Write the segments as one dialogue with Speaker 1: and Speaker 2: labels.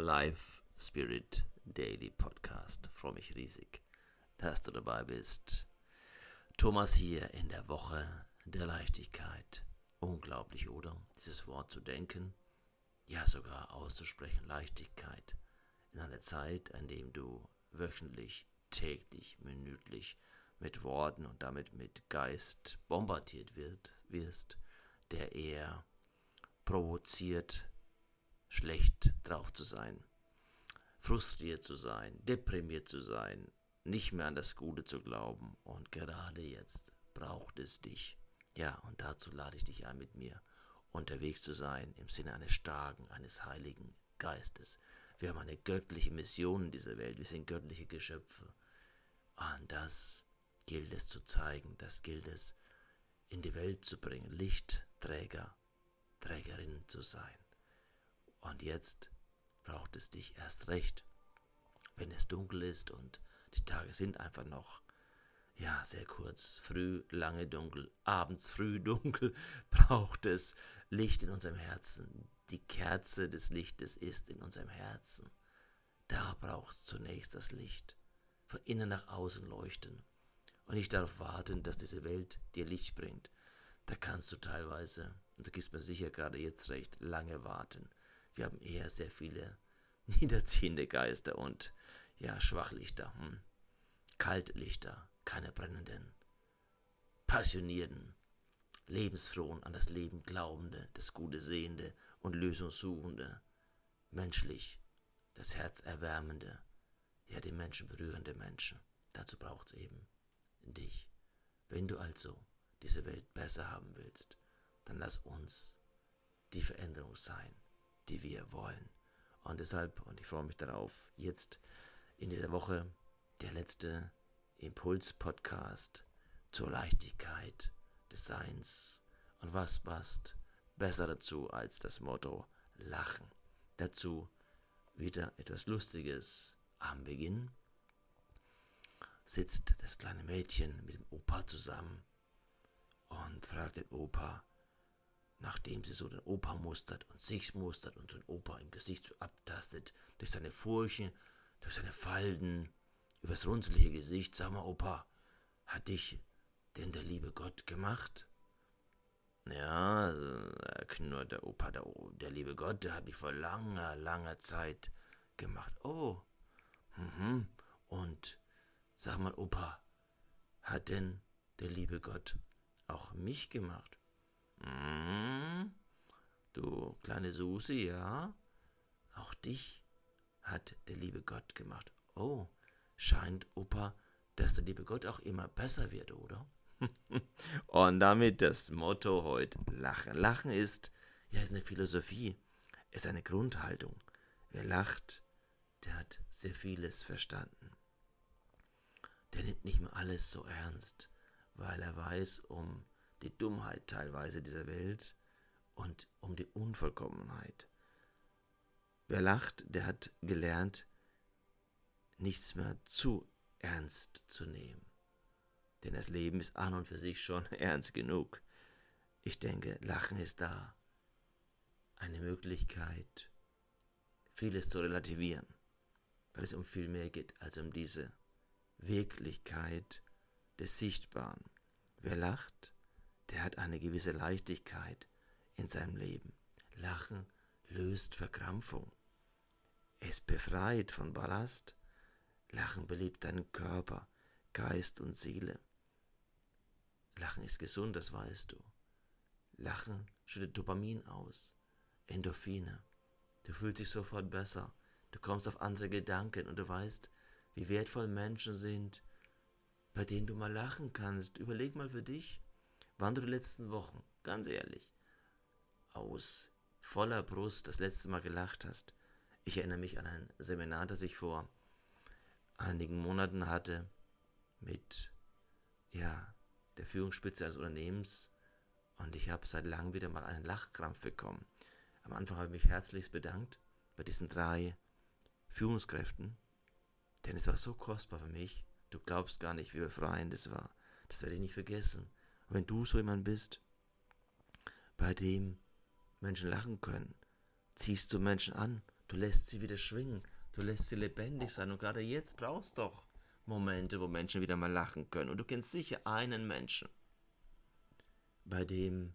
Speaker 1: Live Spirit Daily Podcast. freue mich riesig, dass du dabei bist. Thomas hier in der Woche der Leichtigkeit. Unglaublich, oder? Dieses Wort zu denken, ja sogar auszusprechen, Leichtigkeit. In einer Zeit, in der du wöchentlich, täglich, minütlich mit Worten und damit mit Geist bombardiert wird, wirst, der eher provoziert, schlecht drauf zu sein, frustriert zu sein, deprimiert zu sein, nicht mehr an das Gute zu glauben. Und gerade jetzt braucht es dich. Ja, und dazu lade ich dich ein, mit mir unterwegs zu sein im Sinne eines starken, eines heiligen Geistes. Wir haben eine göttliche Mission in dieser Welt. Wir sind göttliche Geschöpfe. Und das gilt es zu zeigen, das gilt es in die Welt zu bringen, Lichtträger, Trägerin zu sein. Und jetzt braucht es dich erst recht, wenn es dunkel ist und die Tage sind einfach noch, ja, sehr kurz, früh, lange dunkel, abends früh dunkel, braucht es Licht in unserem Herzen. Die Kerze des Lichtes ist in unserem Herzen. Da braucht es zunächst das Licht. Von innen nach außen leuchten. Und nicht darauf warten, dass diese Welt dir Licht bringt. Da kannst du teilweise, und du gibst mir sicher gerade jetzt recht, lange warten. Wir haben eher sehr viele niederziehende Geister und ja, Schwachlichter, hm. Kaltlichter, keine brennenden, passionierten, lebensfrohen, an das Leben glaubende, das Gute sehende und lösungssuchende, menschlich, das Herz erwärmende, ja, den Menschen berührende Menschen. Dazu braucht es eben dich. Wenn du also diese Welt besser haben willst, dann lass uns die Veränderung sein, die wir wollen. Und deshalb, und ich freue mich darauf, jetzt in dieser Woche der letzte Impuls-Podcast zur Leichtigkeit des Seins. Und was passt besser dazu als das Motto Lachen? Dazu wieder etwas Lustiges am Beginn. Sitzt das kleine Mädchen mit dem Opa zusammen und fragt den Opa, nachdem sie so den Opa mustert und sich mustert und den Opa im Gesicht so abtastet, durch seine Furchen, durch seine Falten, übers runzelige Gesicht, sag mal, Opa, hat dich denn der liebe Gott gemacht? Ja, also, knurrt der Opa, der, der liebe Gott, der hat mich vor langer, langer Zeit gemacht. Oh, mhm. Und sag mal, Opa, hat denn der liebe Gott auch mich gemacht? Hm, du kleine Susi, ja? Auch dich hat der liebe Gott gemacht. Oh, scheint, Opa, dass der liebe Gott auch immer besser wird, oder? Und damit das Motto heute Lachen. Lachen ist, ja, ist eine Philosophie, ist eine Grundhaltung. Wer lacht, der hat sehr vieles verstanden. Der nimmt nicht mehr alles so ernst, weil er weiß um die Dummheit teilweise dieser Welt und um die Unvollkommenheit. Wer lacht, der hat gelernt, nichts mehr zu ernst zu nehmen. Denn das Leben ist an und für sich schon ernst genug. Ich denke, Lachen ist da. Eine Möglichkeit, vieles zu relativieren, weil es um viel mehr geht als um diese Wirklichkeit des Sichtbaren. Wer lacht, der hat eine gewisse Leichtigkeit in seinem Leben. Lachen löst Verkrampfung. Es befreit von Ballast. Lachen belebt deinen Körper, Geist und Seele. Lachen ist gesund, das weißt du. Lachen schüttet Dopamin aus, Endorphine. Du fühlst dich sofort besser. Du kommst auf andere Gedanken und du weißt, wie wertvoll Menschen sind, bei denen du mal lachen kannst. Überleg mal für dich. Wann du die letzten Wochen, ganz ehrlich, aus voller Brust das letzte Mal gelacht hast. Ich erinnere mich an ein Seminar, das ich vor einigen Monaten hatte mit ja, der Führungsspitze eines Unternehmens und ich habe seit langem wieder mal einen Lachkrampf bekommen. Am Anfang habe ich mich herzlichst bedankt bei diesen drei Führungskräften, denn es war so kostbar für mich. Du glaubst gar nicht, wie befreiend es war. Das werde ich nicht vergessen. Und wenn du so jemand bist, bei dem Menschen lachen können, ziehst du Menschen an, Du lässt sie wieder schwingen. Du lässt sie lebendig sein. Und gerade jetzt brauchst du doch Momente, wo Menschen wieder mal lachen können. Und du kennst sicher einen Menschen, bei dem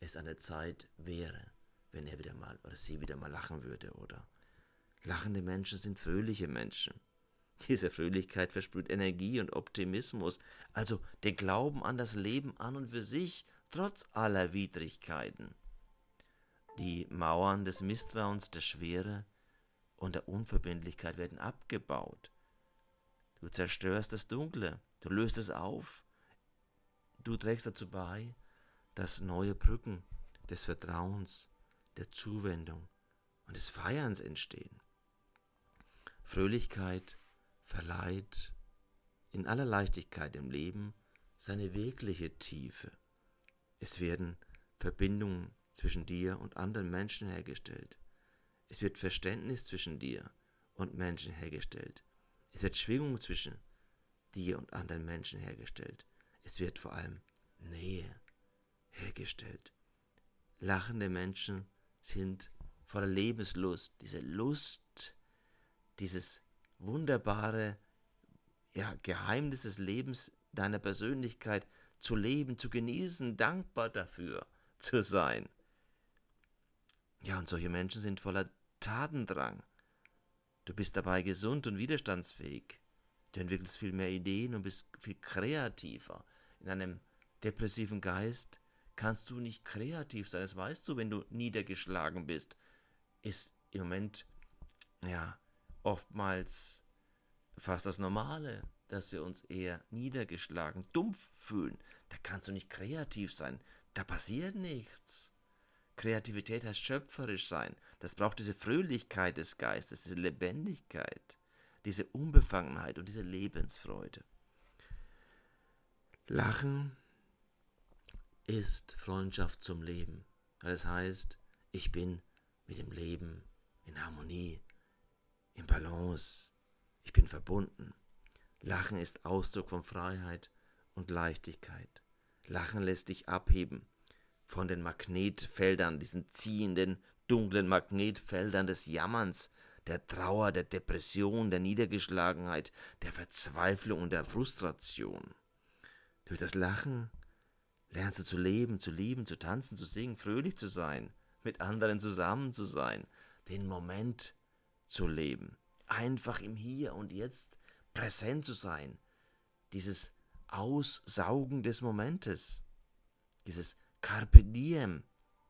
Speaker 1: es eine Zeit wäre, wenn er wieder mal oder sie wieder mal lachen würde, oder? Lachende Menschen sind fröhliche Menschen. Diese Fröhlichkeit versprüht Energie und Optimismus, also den Glauben an das Leben an und für sich, trotz aller Widrigkeiten. Die Mauern des Misstrauens, der Schwere und der Unverbindlichkeit werden abgebaut. Du zerstörst das Dunkle, du löst es auf, du trägst dazu bei, dass neue Brücken des Vertrauens, der Zuwendung und des Feierns entstehen. Fröhlichkeit verleiht in aller Leichtigkeit im Leben seine wirkliche Tiefe. Es werden Verbindungen zwischen dir und anderen Menschen hergestellt. Es wird Verständnis zwischen dir und Menschen hergestellt. Es wird Schwingung zwischen dir und anderen Menschen hergestellt. Es wird vor allem Nähe hergestellt. Lachende Menschen sind voller Lebenslust, diese Lust, dieses wunderbare ja, Geheimnis des Lebens, deiner Persönlichkeit zu leben, zu genießen, dankbar dafür zu sein. Ja, und solche Menschen sind voller Tatendrang. Du bist dabei gesund und widerstandsfähig. Du entwickelst viel mehr Ideen und bist viel kreativer. In einem depressiven Geist kannst du nicht kreativ sein. Das weißt du, wenn du niedergeschlagen bist. Ist im Moment, ja, oftmals fast das Normale, dass wir uns eher niedergeschlagen, dumpf fühlen. Da kannst du nicht kreativ sein. Da passiert nichts. Kreativität heißt schöpferisch sein. Das braucht diese Fröhlichkeit des Geistes, diese Lebendigkeit, diese Unbefangenheit und diese Lebensfreude. Lachen ist Freundschaft zum Leben. Das heißt, ich bin mit dem Leben in Harmonie, in Balance. Ich bin verbunden. Lachen ist Ausdruck von Freiheit und Leichtigkeit. Lachen lässt dich abheben von den Magnetfeldern, diesen ziehenden, dunklen Magnetfeldern des Jammerns, der Trauer, der Depression, der Niedergeschlagenheit, der Verzweiflung und der Frustration. Durch das Lachen lernst du zu leben, zu lieben, zu tanzen, zu singen, fröhlich zu sein, mit anderen zusammen zu sein, den Moment zu leben, einfach im Hier und Jetzt präsent zu sein, dieses Aussaugen des Momentes, dieses Carpe diem,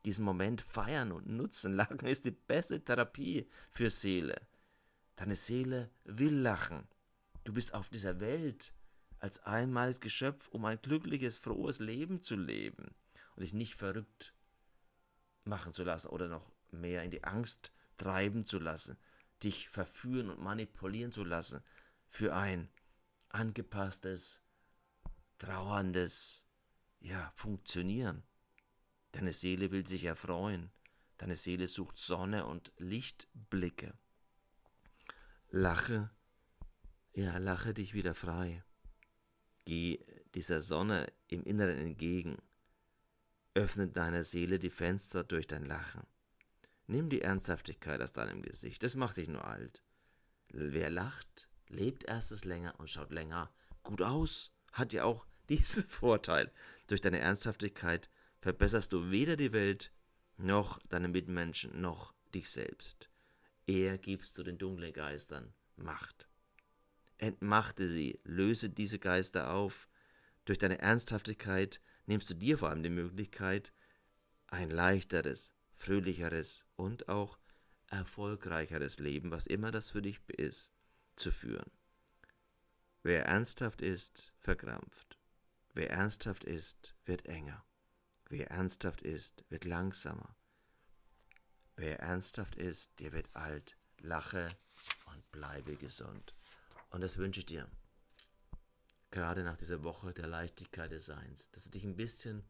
Speaker 1: diesen Moment feiern und nutzen. Lachen ist die beste Therapie für Seele. Deine Seele will lachen. Du bist auf dieser Welt als einmaliges Geschöpf, um ein glückliches, frohes Leben zu leben und dich nicht verrückt machen zu lassen oder noch mehr in die Angst treiben zu lassen, dich verführen und manipulieren zu lassen für ein angepasstes, trauerndes, ja, Funktionieren. Deine Seele will sich erfreuen, deine Seele sucht Sonne und Lichtblicke. Lache, ja, lache dich wieder frei. Geh dieser Sonne im Inneren entgegen. Öffne deiner Seele die Fenster durch dein Lachen. Nimm die Ernsthaftigkeit aus deinem Gesicht, das macht dich nur alt. Wer lacht, lebt erstes länger und schaut länger gut aus, hat ja auch diesen Vorteil. Durch deine Ernsthaftigkeit verbesserst du weder die Welt, noch deine Mitmenschen, noch dich selbst. Eher gibst du den dunklen Geistern Macht. Entmachte sie, löse diese Geister auf. Durch deine Ernsthaftigkeit nimmst du dir vor allem die Möglichkeit, ein leichteres, fröhlicheres und auch erfolgreicheres Leben, was immer das für dich ist, zu führen. Wer ernsthaft ist, verkrampft. Wer ernsthaft ist, wird enger. Wer ernsthaft ist, wird langsamer. Wer ernsthaft ist, der wird alt. Lache und bleibe gesund. Und das wünsche ich dir. Gerade nach dieser Woche der Leichtigkeit des Seins, dass du dich ein bisschen,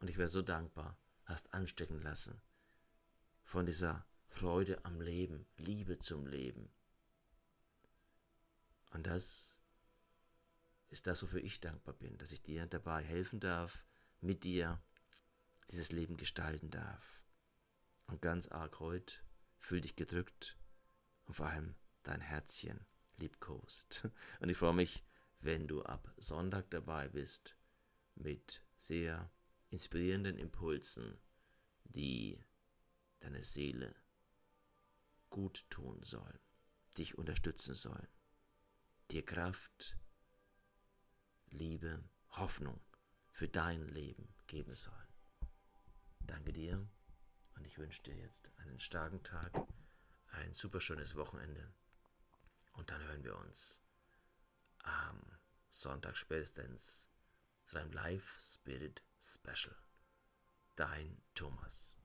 Speaker 1: und ich wäre so dankbar, hast anstecken lassen von dieser Freude am Leben, Liebe zum Leben. Und das ist das, wofür ich dankbar bin, dass ich dir dabei helfen darf, mit dir dieses Leben gestalten darf. Und ganz arg heute fühl dich gedrückt und vor allem dein Herzchen liebkost. Und ich freue mich, wenn du ab Sonntag dabei bist mit sehr inspirierenden Impulsen, die deine Seele gut tun sollen, dich unterstützen sollen, dir Kraft, Liebe, Hoffnung für dein Leben geben sollen. Danke dir und ich wünsche dir jetzt einen starken Tag, ein super schönes Wochenende und dann hören wir uns am Sonntag spätestens zu einem Live Spirit Special. Dein Thomas.